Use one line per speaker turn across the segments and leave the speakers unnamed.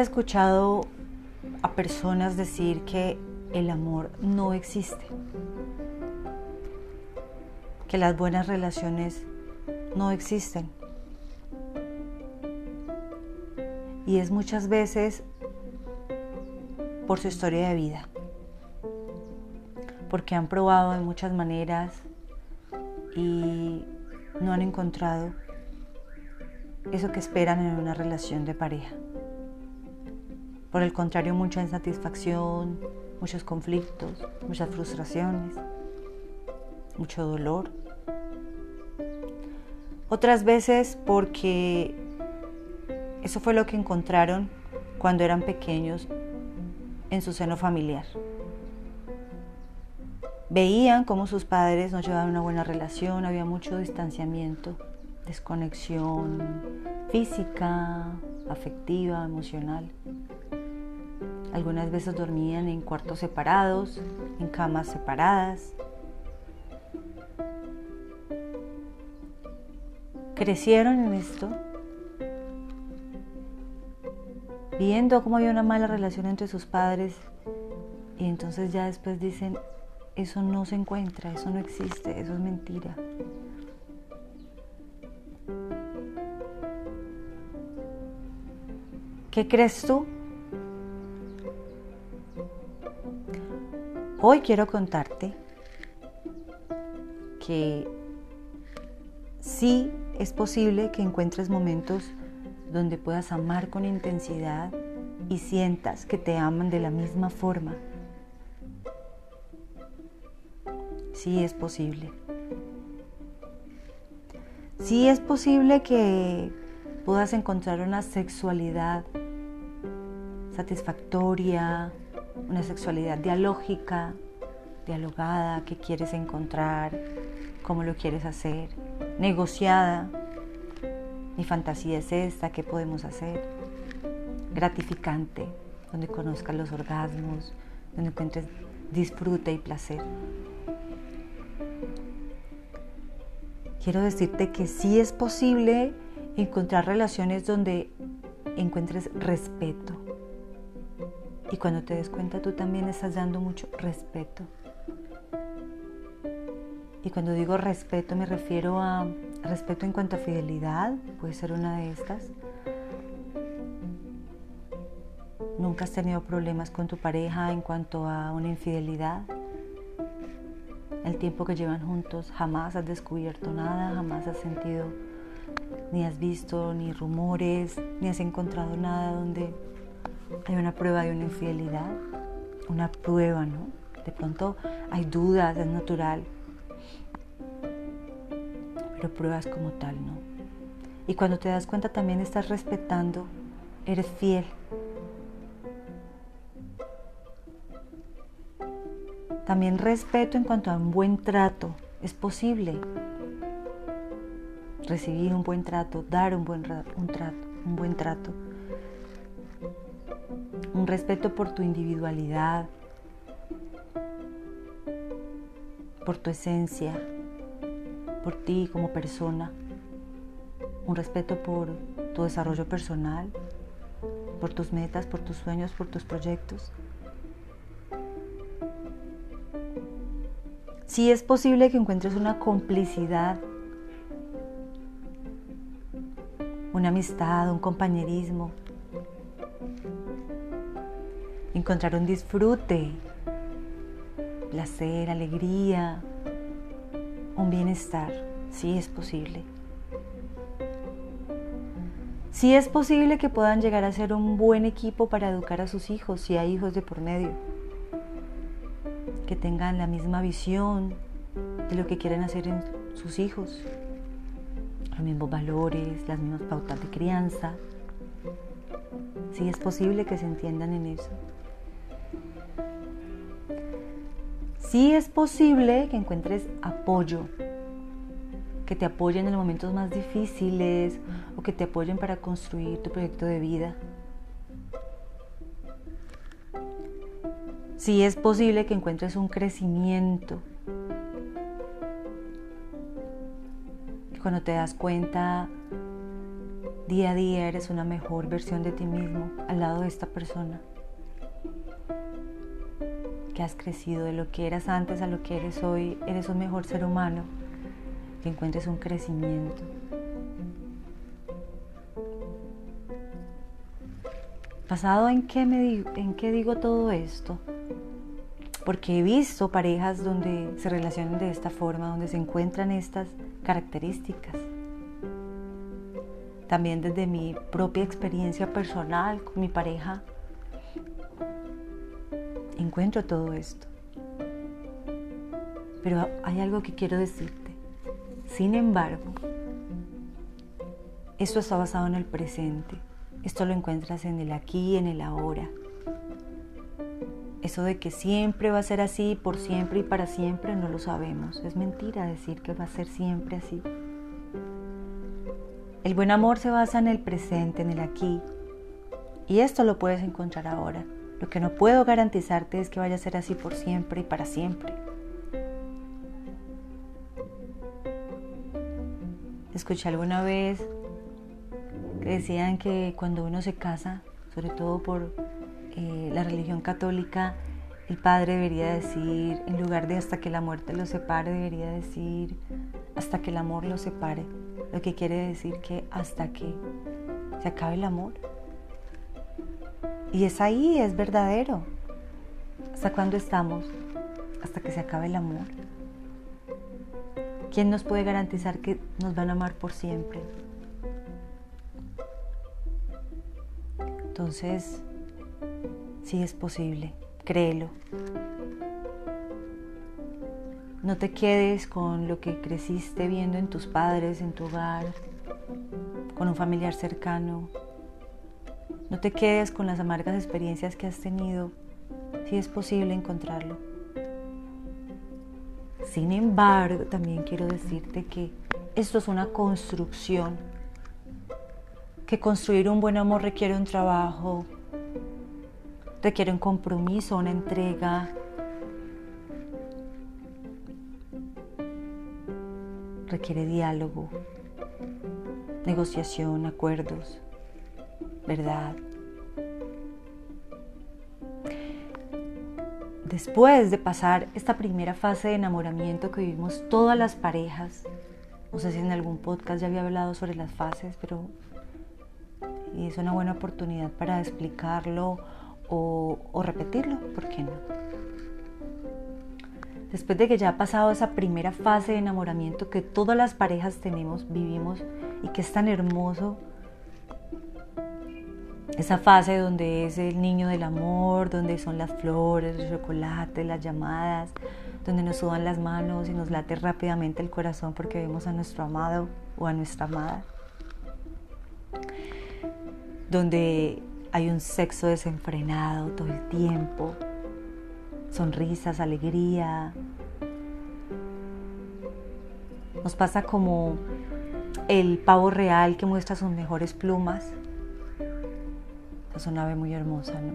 he escuchado a personas decir que el amor no existe, que las buenas relaciones no existen. Y es muchas veces por su historia de vida, porque han probado de muchas maneras y no han encontrado eso que esperan en una relación de pareja. Por el contrario, mucha insatisfacción, muchos conflictos, muchas frustraciones, mucho dolor. Otras veces porque eso fue lo que encontraron cuando eran pequeños en su seno familiar. Veían cómo sus padres no llevaban una buena relación, había mucho distanciamiento, desconexión física, afectiva, emocional. Algunas veces dormían en cuartos separados, en camas separadas. Crecieron en esto, viendo cómo había una mala relación entre sus padres y entonces ya después dicen, eso no se encuentra, eso no existe, eso es mentira. ¿Qué crees tú? Hoy quiero contarte que sí es posible que encuentres momentos donde puedas amar con intensidad y sientas que te aman de la misma forma. Sí es posible. Sí es posible que puedas encontrar una sexualidad satisfactoria, una sexualidad dialógica, dialogada, que quieres encontrar, cómo lo quieres hacer, negociada. Mi fantasía es esta, ¿qué podemos hacer? Gratificante, donde conozcas los orgasmos, donde encuentres disfrute y placer. Quiero decirte que sí es posible encontrar relaciones donde encuentres respeto, y cuando te des cuenta tú también estás dando mucho respeto. Y cuando digo respeto me refiero a respeto en cuanto a fidelidad, puede ser una de estas. Nunca has tenido problemas con tu pareja en cuanto a una infidelidad. El tiempo que llevan juntos jamás has descubierto nada, jamás has sentido, ni has visto ni rumores, ni has encontrado nada donde hay una prueba de una infidelidad, una prueba, ¿no? De pronto hay dudas, es natural, pero pruebas como tal, ¿no? Y cuando te das cuenta también estás respetando, eres fiel. También respeto en cuanto a un buen trato, es posible recibir un buen trato, dar un buen, un trato, un buen trato respeto por tu individualidad, por tu esencia, por ti como persona, un respeto por tu desarrollo personal, por tus metas, por tus sueños, por tus proyectos. Sí es posible que encuentres una complicidad, una amistad, un compañerismo, encontrar un disfrute, placer, alegría, un bienestar. Sí es posible. Sí es posible que puedan llegar a ser un buen equipo para educar a sus hijos, si hay hijos de por medio. Que tengan la misma visión de lo que quieren hacer en sus hijos. Los mismos valores, las mismas pautas de crianza. Sí es posible que se entiendan en eso. Sí es posible que encuentres apoyo, que te apoyen en los momentos más difíciles o que te apoyen para construir tu proyecto de vida. Sí es posible que encuentres un crecimiento. Cuando te das cuenta día a día eres una mejor versión de ti mismo al lado de esta persona. Has crecido de lo que eras antes a lo que eres hoy, eres un mejor ser humano, encuentres un crecimiento. ¿Basado en qué, me en qué digo todo esto? Porque he visto parejas donde se relacionan de esta forma, donde se encuentran estas características. También desde mi propia experiencia personal con mi pareja, encuentro todo esto. Pero hay algo que quiero decirte. Sin embargo, esto está basado en el presente. Esto lo encuentras en el aquí y en el ahora. Eso de que siempre va a ser así, por siempre y para siempre, no lo sabemos. Es mentira decir que va a ser siempre así. El buen amor se basa en el presente, en el aquí. Y esto lo puedes encontrar ahora. Lo que no puedo garantizarte es que vaya a ser así por siempre y para siempre. Escuché alguna vez que decían que cuando uno se casa, sobre todo por eh, la religión católica, el padre debería decir, en lugar de hasta que la muerte los separe, debería decir hasta que el amor los separe lo que quiere decir que hasta que se acabe el amor. Y es ahí, es verdadero. ¿Hasta cuándo estamos? Hasta que se acabe el amor. ¿Quién nos puede garantizar que nos van a amar por siempre? Entonces, sí es posible, créelo. No te quedes con lo que creciste viendo en tus padres, en tu hogar, con un familiar cercano. No te quedes con las amargas experiencias que has tenido, si es posible encontrarlo. Sin embargo, también quiero decirte que esto es una construcción, que construir un buen amor requiere un trabajo, requiere un compromiso, una entrega, requiere diálogo, negociación, acuerdos, verdad. Después de pasar esta primera fase de enamoramiento que vivimos todas las parejas, no sé si en algún podcast ya había hablado sobre las fases, pero es una buena oportunidad para explicarlo o, o repetirlo, ¿por qué no? después de que ya ha pasado esa primera fase de enamoramiento que todas las parejas tenemos, vivimos y que es tan hermoso, esa fase donde es el niño del amor, donde son las flores, el chocolate, las llamadas, donde nos sudan las manos y nos late rápidamente el corazón porque vemos a nuestro amado o a nuestra amada, donde hay un sexo desenfrenado todo el tiempo, sonrisas, alegría. Nos pasa como el pavo real que muestra sus mejores plumas. Es una ave muy hermosa, ¿no?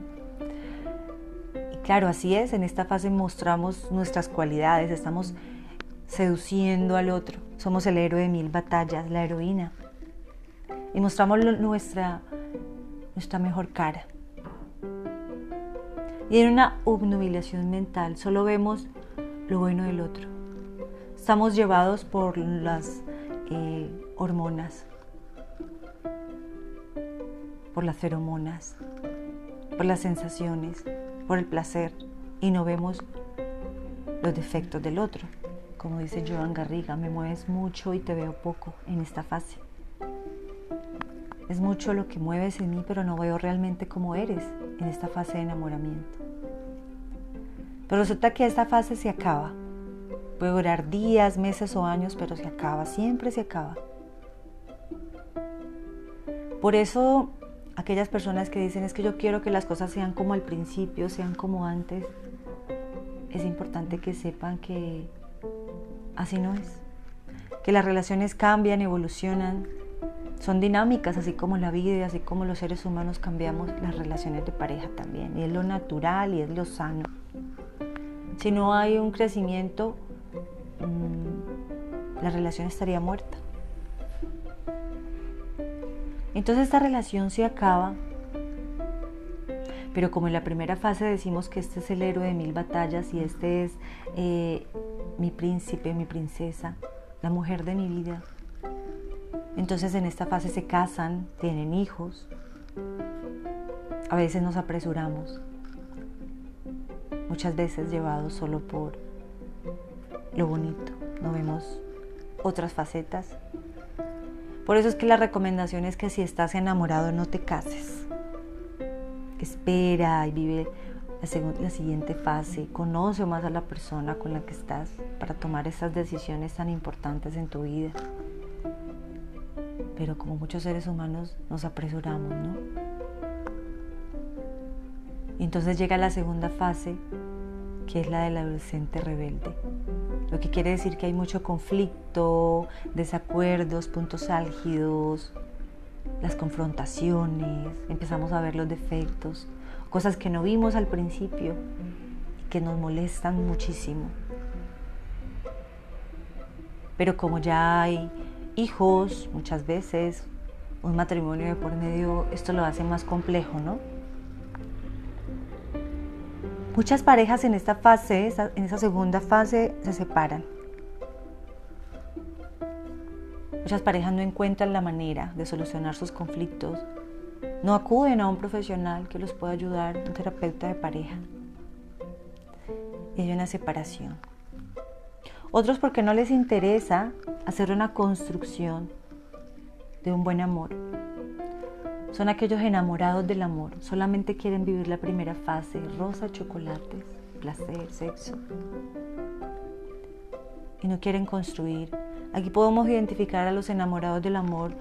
Y claro, así es, en esta fase mostramos nuestras cualidades, estamos seduciendo al otro. Somos el héroe de mil batallas, la heroína. Y mostramos nuestra, nuestra mejor cara. Y en una obnubilación mental solo vemos lo bueno del otro. Estamos llevados por las eh, hormonas, por las feromonas, por las sensaciones, por el placer y no vemos los defectos del otro. Como dice Joan Garriga, me mueves mucho y te veo poco en esta fase. Es mucho lo que mueves en mí, pero no veo realmente cómo eres en esta fase de enamoramiento. Pero resulta que esta fase se acaba. Puede durar días, meses o años, pero se acaba, siempre se acaba. Por eso aquellas personas que dicen es que yo quiero que las cosas sean como al principio, sean como antes, es importante que sepan que así no es. Que las relaciones cambian, evolucionan, son dinámicas, así como la vida y así como los seres humanos cambiamos, las relaciones de pareja también. Y es lo natural y es lo sano. Si no hay un crecimiento, mm, la relación estaría muerta. Entonces esta relación se acaba, pero como en la primera fase decimos que este es el héroe de mil batallas y este es eh, mi príncipe, mi princesa, la mujer de mi vida, entonces en esta fase se casan, tienen hijos, a veces nos apresuramos, muchas veces llevados solo por lo bonito, no vemos otras facetas. Por eso es que la recomendación es que si estás enamorado no te cases. Espera y vive la, la siguiente fase, conoce más a la persona con la que estás para tomar esas decisiones tan importantes en tu vida. Pero como muchos seres humanos nos apresuramos, ¿no? Y entonces llega la segunda fase, que es la del adolescente rebelde. Lo que quiere decir que hay mucho conflicto, desacuerdos, puntos álgidos, las confrontaciones, empezamos a ver los defectos, cosas que no vimos al principio y que nos molestan muchísimo. Pero como ya hay hijos, muchas veces, un matrimonio de por medio, esto lo hace más complejo, ¿no? Muchas parejas en esta fase, en esa segunda fase, se separan. Muchas parejas no encuentran la manera de solucionar sus conflictos, no acuden a un profesional que los pueda ayudar, un terapeuta de pareja. Y hay una separación. Otros porque no les interesa hacer una construcción de un buen amor. Son aquellos enamorados del amor, solamente quieren vivir la primera fase, rosa, chocolates, placer, sexo. Y no quieren construir. Aquí podemos identificar a los enamorados del amor,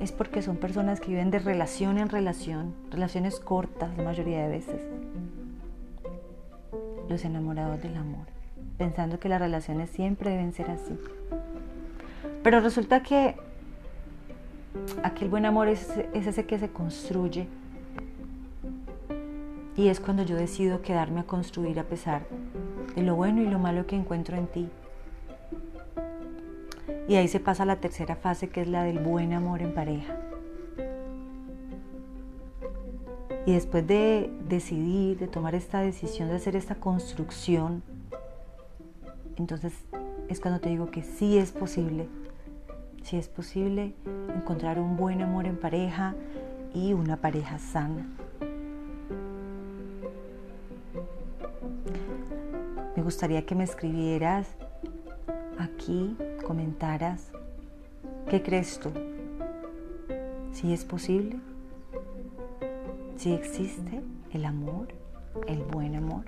es porque son personas que viven de relación en relación, relaciones cortas la mayoría de veces. Los enamorados del amor pensando que las relaciones siempre deben ser así. Pero resulta que aquel buen amor es, ese que se construye y es cuando yo decido quedarme a construir a pesar de lo bueno y lo malo que encuentro en ti. Y ahí se pasa la tercera fase que es la del buen amor en pareja. Y después de decidir, de tomar esta decisión, de hacer esta construcción, entonces es cuando te digo que sí es posible, sí es posible encontrar un buen amor en pareja y una pareja sana. Me gustaría que me escribieras aquí, comentaras, ¿qué crees tú? ¿Si es posible? ¿Si existe el amor, el buen amor?